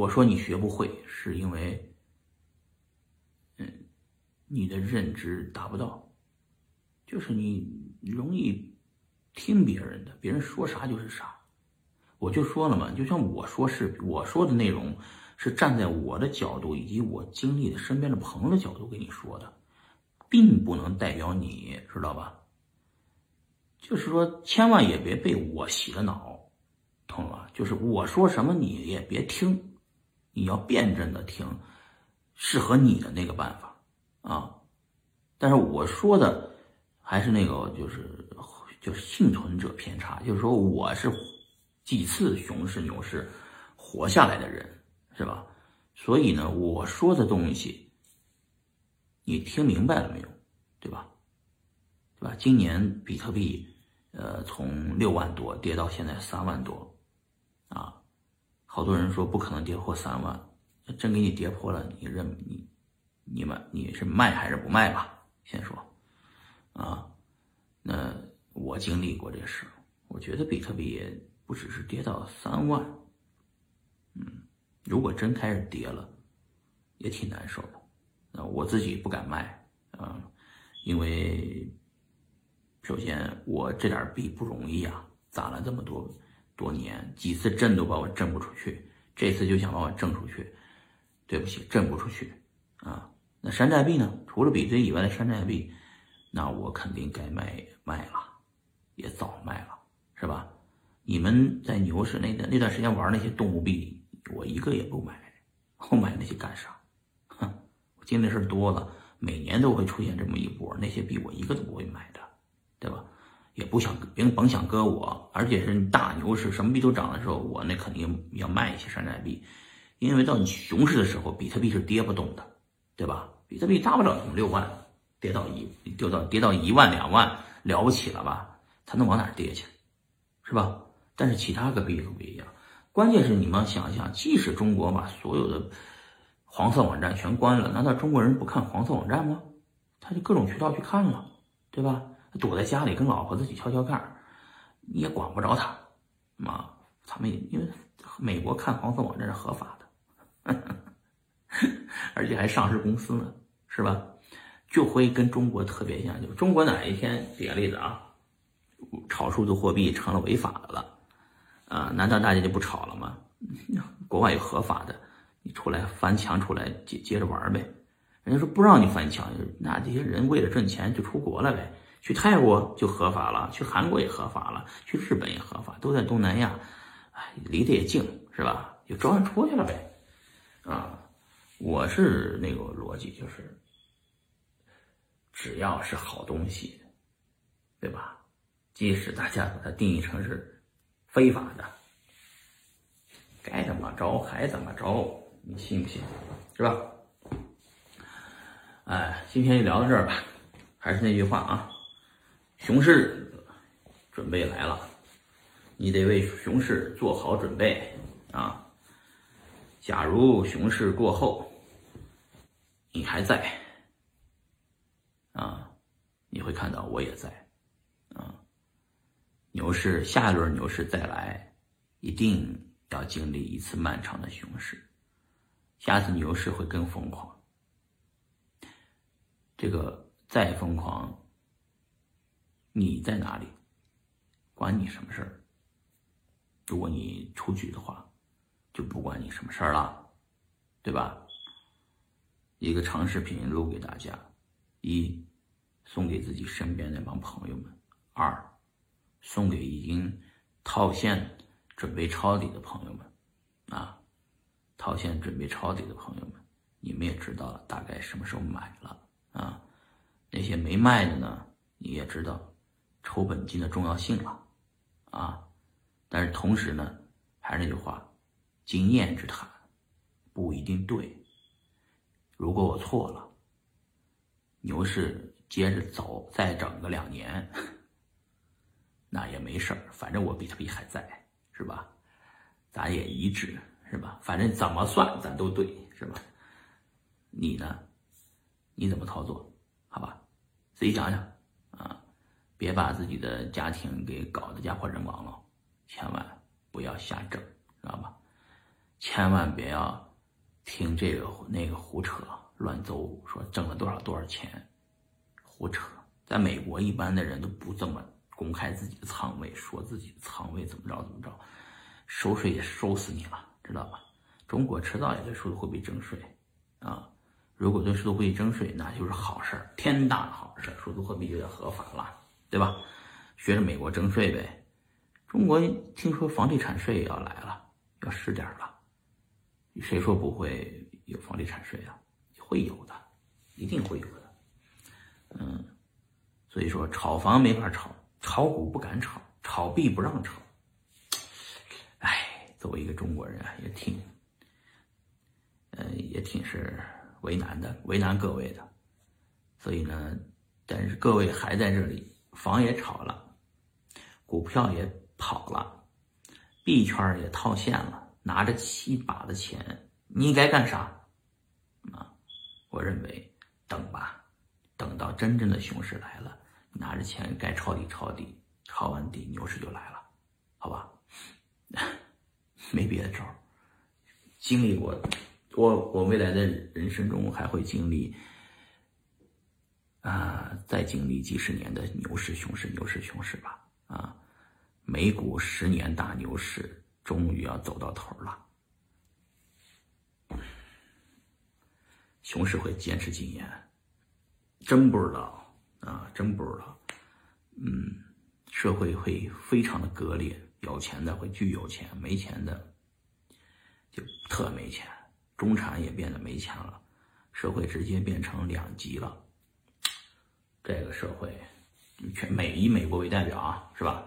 我说你学不会，是因为，嗯，你的认知达不到，就是你容易听别人的，别人说啥就是啥。我就说了嘛，就像我说是我说的内容，是站在我的角度以及我经历的身边的朋友的角度跟你说的，并不能代表你知道吧？就是说，千万也别被我洗了脑，懂了吧？就是我说什么你也别听，你要辩证的听，适合你的那个办法啊。但是我说的还是那个，就是就是幸存者偏差，就是说我是。几次熊市牛市活下来的人是吧？所以呢，我说的东西你听明白了没有？对吧？对吧？今年比特币呃从六万多跌到现在三万多啊，好多人说不可能跌破三万，真给你跌破了，你认你你们你是卖还是不卖吧？先说啊，那我经历过这事，我觉得比特币。不只是跌到三万，嗯，如果真开始跌了，也挺难受的。那我自己不敢卖啊，因为首先我这点币不容易啊，攒了这么多多年，几次挣都把我挣不出去，这次就想把我挣出去，对不起，挣不出去啊。那山寨币呢？除了比特以外的山寨币，那我肯定该卖卖了，也早卖了，是吧？你们在牛市那那段时间玩那些动物币，我一个也不买，我买那些干啥？哼，我经历事多了，每年都会出现这么一波，那些币我一个都不会买的，对吧？也不想别甭想割我，而且是大牛市什么币都涨的时候，我那肯定要卖一些山寨币，因为到你熊市的时候，比特币是跌不动的，对吧？比特币大不了从六万跌到一跌到跌到一万两万了不起了吧？它能往哪跌去？是吧？但是其他个币可不一样，关键是你们想想，即使中国把所有的黄色网站全关了，难道中国人不看黄色网站吗？他就各种渠道去看了，对吧？躲在家里跟老婆自己敲敲看，你也管不着他，啊，他们也因为美国看黄色网站是合法的，而且还上市公司呢，是吧？就会跟中国特别像，就中国哪一天举个例子啊，炒数字货币成了违法的了。啊，难道大家就不炒了吗？国外有合法的，你出来翻墙出来接接着玩呗。人家说不让你翻墙，那这些人为了挣钱就出国了呗。去泰国就合法了，去韩国也合法了，去日本也合法，都在东南亚，哎，离得也近，是吧？就照样出去了呗。啊，我是那个逻辑，就是只要是好东西，对吧？即使大家把它定义成是。非法的，该怎么着还怎么着，你信不信？是吧？哎，今天就聊到这儿吧。还是那句话啊，熊市准备来了，你得为熊市做好准备啊。假如熊市过后，你还在啊，你会看到我也在。啊牛市下一轮牛市再来，一定要经历一次漫长的熊市，下次牛市会更疯狂。这个再疯狂，你在哪里，关你什么事儿？如果你出局的话，就不管你什么事儿了，对吧？一个长视频录给大家：一，送给自己身边那帮朋友们；二。送给已经套现准备抄底的朋友们，啊，套现准备抄底的朋友们，你们也知道了大概什么时候买了啊？那些没卖的呢，你也知道抽本金的重要性了啊。但是同时呢，还是那句话，经验之谈不一定对。如果我错了，牛市接着走，再整个两年。那也没事儿，反正我比特币还在，是吧？咱也一致，是吧？反正怎么算咱都对，是吧？你呢？你怎么操作？好吧，自己想想，别把自己的家庭给搞得家破人亡了，千万不要瞎整，知道吧？千万别要听这个那个胡扯乱诌，说挣了多少多少钱，胡扯。在美国，一般的人都不这么公开自己的仓位，说自己的仓位怎么着怎么着，收税也收死你了，知道吧？中国迟早也对数字货币征税啊！如果对数字货币征税，那就是好事儿，天大的好事儿，数字货币就要合法了，对吧？学着美国征税呗。中国听说房地产税也要来了，要试点了。谁说不会有房地产税啊？会有的，一定会有的。嗯，所以说炒房没法炒，炒股不敢炒，炒币不让炒。哎，作为一个中国人啊，也挺，呃，也挺是为难的，为难各位的。所以呢，但是各位还在这里，房也炒了，股票也跑了，币圈也套现了。拿着七把的钱，你该干啥？啊，我认为等吧，等到真正的熊市来了，拿着钱该抄底抄底，抄完底牛市就来了，好吧？没别的招儿经历过，我我未来的人生中还会经历啊，再经历几十年的牛市、熊市、牛市、熊市吧？啊，美股十年大牛市。终于要走到头了，熊市会坚持几年？真不知道啊，真不知道。嗯，社会会非常的割裂，有钱的会巨有钱，没钱的就特没钱，中产也变得没钱了，社会直接变成两极了。这个社会，全美以美国为代表啊，是吧？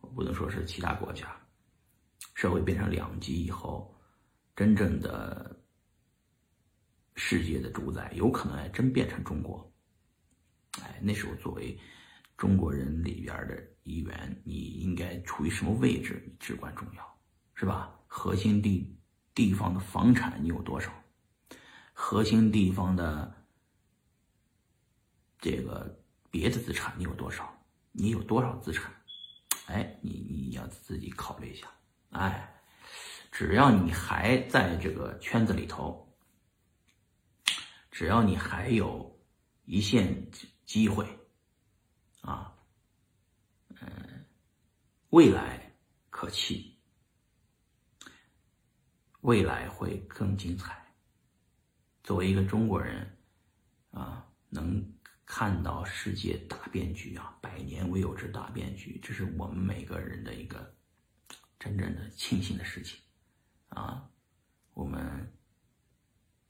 我不能说是其他国家。社会变成两极以后，真正的世界的主宰有可能还真变成中国。哎，那时候作为中国人里边的一员，你应该处于什么位置至关重要，是吧？核心地地方的房产你有多少？核心地方的这个别的资产你有多少？你有多少资产？哎，你你要自己考虑一下。哎，只要你还在这个圈子里头，只要你还有一线机会，啊，嗯，未来可期，未来会更精彩。作为一个中国人，啊，能看到世界大变局啊，百年未有之大变局，这是我们每个人的一个。真正的庆幸的事情，啊，我们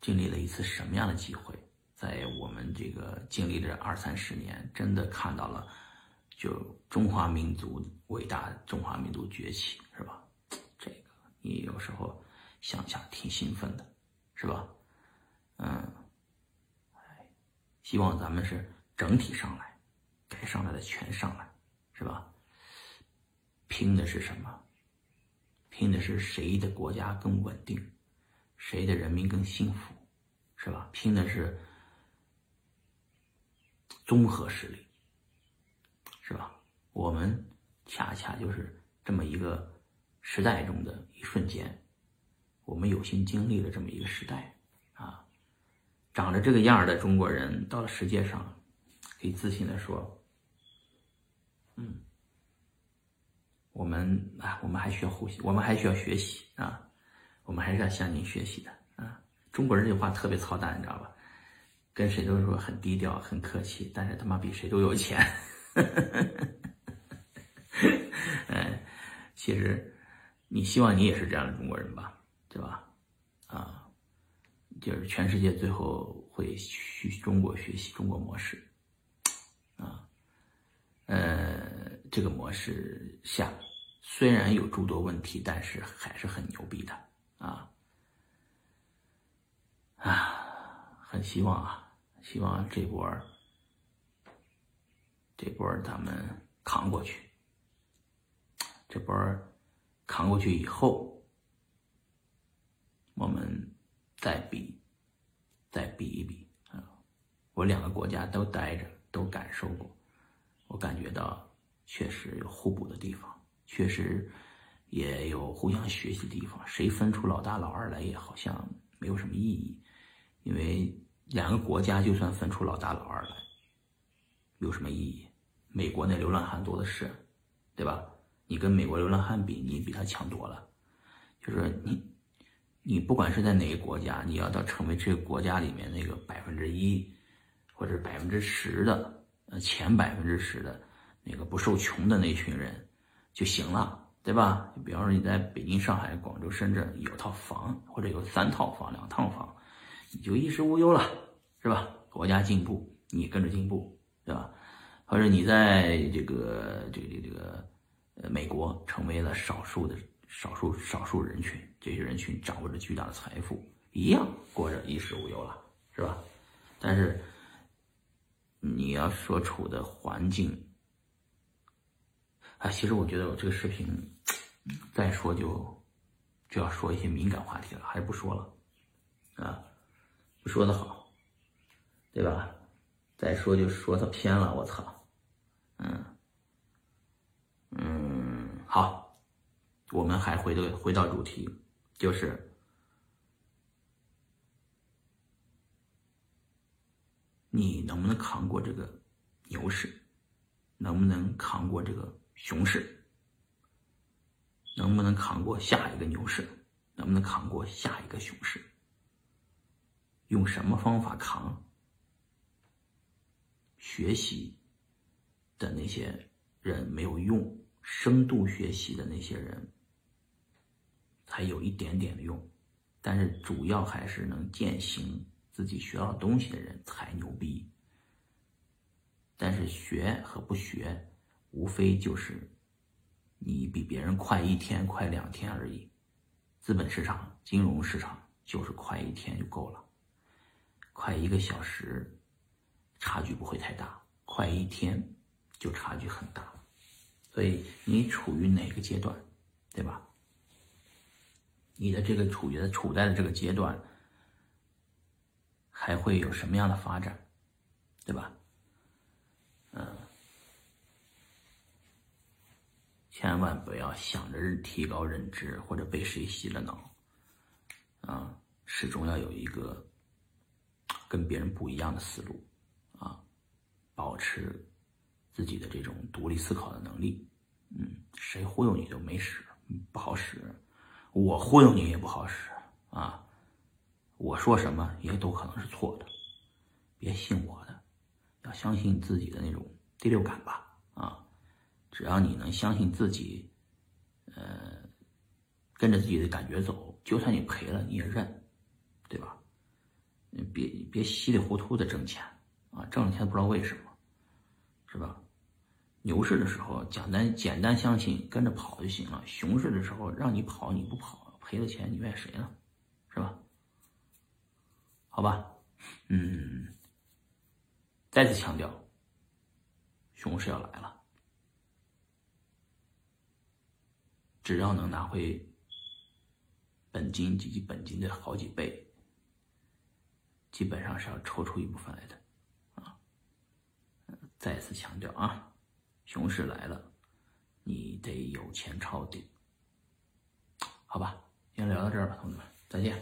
经历了一次什么样的机会？在我们这个经历这二三十年，真的看到了，就中华民族伟大，中华民族崛起，是吧？这个你有时候想想挺兴奋的，是吧？嗯，希望咱们是整体上来，该上来的全上来，是吧？拼的是什么？拼的是谁的国家更稳定，谁的人民更幸福，是吧？拼的是综合实力，是吧？我们恰恰就是这么一个时代中的一瞬间，我们有幸经历了这么一个时代！长着这个样的中国人到了世界上，可以自信的说，嗯。我们啊，我们还需要呼吸，我们还需要学习啊，我们还是要向您学习的啊。中国人这话特别操蛋，你知道吧？跟谁都说很低调、很客气，但是他妈比谁都有钱。嗯，其实你希望你也是这样的中国人吧，对吧？啊，就是全世界最后会去中国学习中国模式啊。呃，这个模式下虽然有诸多问题，但是还是很牛逼的啊啊！很希望啊，希望这波这波咱们扛过去。这波扛过去以后，我们再比，再比一比啊！我两个国家都待着，都感受过。我感觉到确实有互补的地方，确实也有互相学习的地方。谁分出老大老二来，也好像没有什么意义，因为两个国家就算分出老大老二来，有什么意义？美国那流浪汉多的是，对吧？你跟美国流浪汉比，你比他强多了。就是你，你不管是在哪个国家，你要到成为这个国家里面那个百分之一，或者百分之十的，呃，前百分之十的那个不受穷的那群人就行了，对吧？比方说你在北京、上海、广州、深圳有套房，或者有三套房、两套房，你就衣食无忧了，是吧？国家进步，你跟着进步，对吧？或者你在这个这个这个这个呃美国成为了少数的少数少数人群，这些人群掌握着巨大的财富，一样过着衣食无忧了，是吧？但是你要所处的环境，啊，其实我觉得我这个视频再说就就要说一些敏感话题了，还是不说了，啊，不说的好，对吧？再说就说它偏了，我操！嗯，嗯，好，我们还回到回到主题，就是你能不能扛过这个牛市，能不能扛过这个熊市，能不能扛过下一个牛市，能不能扛过下一个熊市？用什么方法扛？学习。的那些人没有用，深度学习的那些人才有一点点的用，但是主要还是能践行自己学到东西的人才牛逼。但是学和不学，无非就是你比别人快一天、快两天而已。资本市场、金融市场就是快一天就够了，快一个小时差距不会太大，快一天。就差距很大，所以你处于哪个阶段，对吧？你的这个处于的处在的这个阶段，还会有什么样的发展，对吧？嗯，千万不要想着提高认知或者被谁洗了脑，啊，始终要有一个跟别人不一样的思路，啊，保持。自己的这种独立思考的能力，嗯，谁忽悠你都没使，不好使，我忽悠你也不好使啊，我说什么也都可能是错的，别信我的，要相信自己的那种第六感吧，啊，只要你能相信自己，呃，跟着自己的感觉走，就算你赔了你也认，对吧？别别稀里糊涂的挣钱啊，挣了钱不知道为什么，是吧？牛市的时候，简单简单相信跟着跑就行了。熊市的时候，让你跑你不跑，赔了钱你怨谁呢？是吧？好吧，嗯，再次强调，熊市要来了，只要能拿回本金及本金的好几倍，基本上是要抽出一部分来的啊。再次强调啊。熊市来了，你得有钱抄底，好吧？先聊到这儿吧，同志们，再见。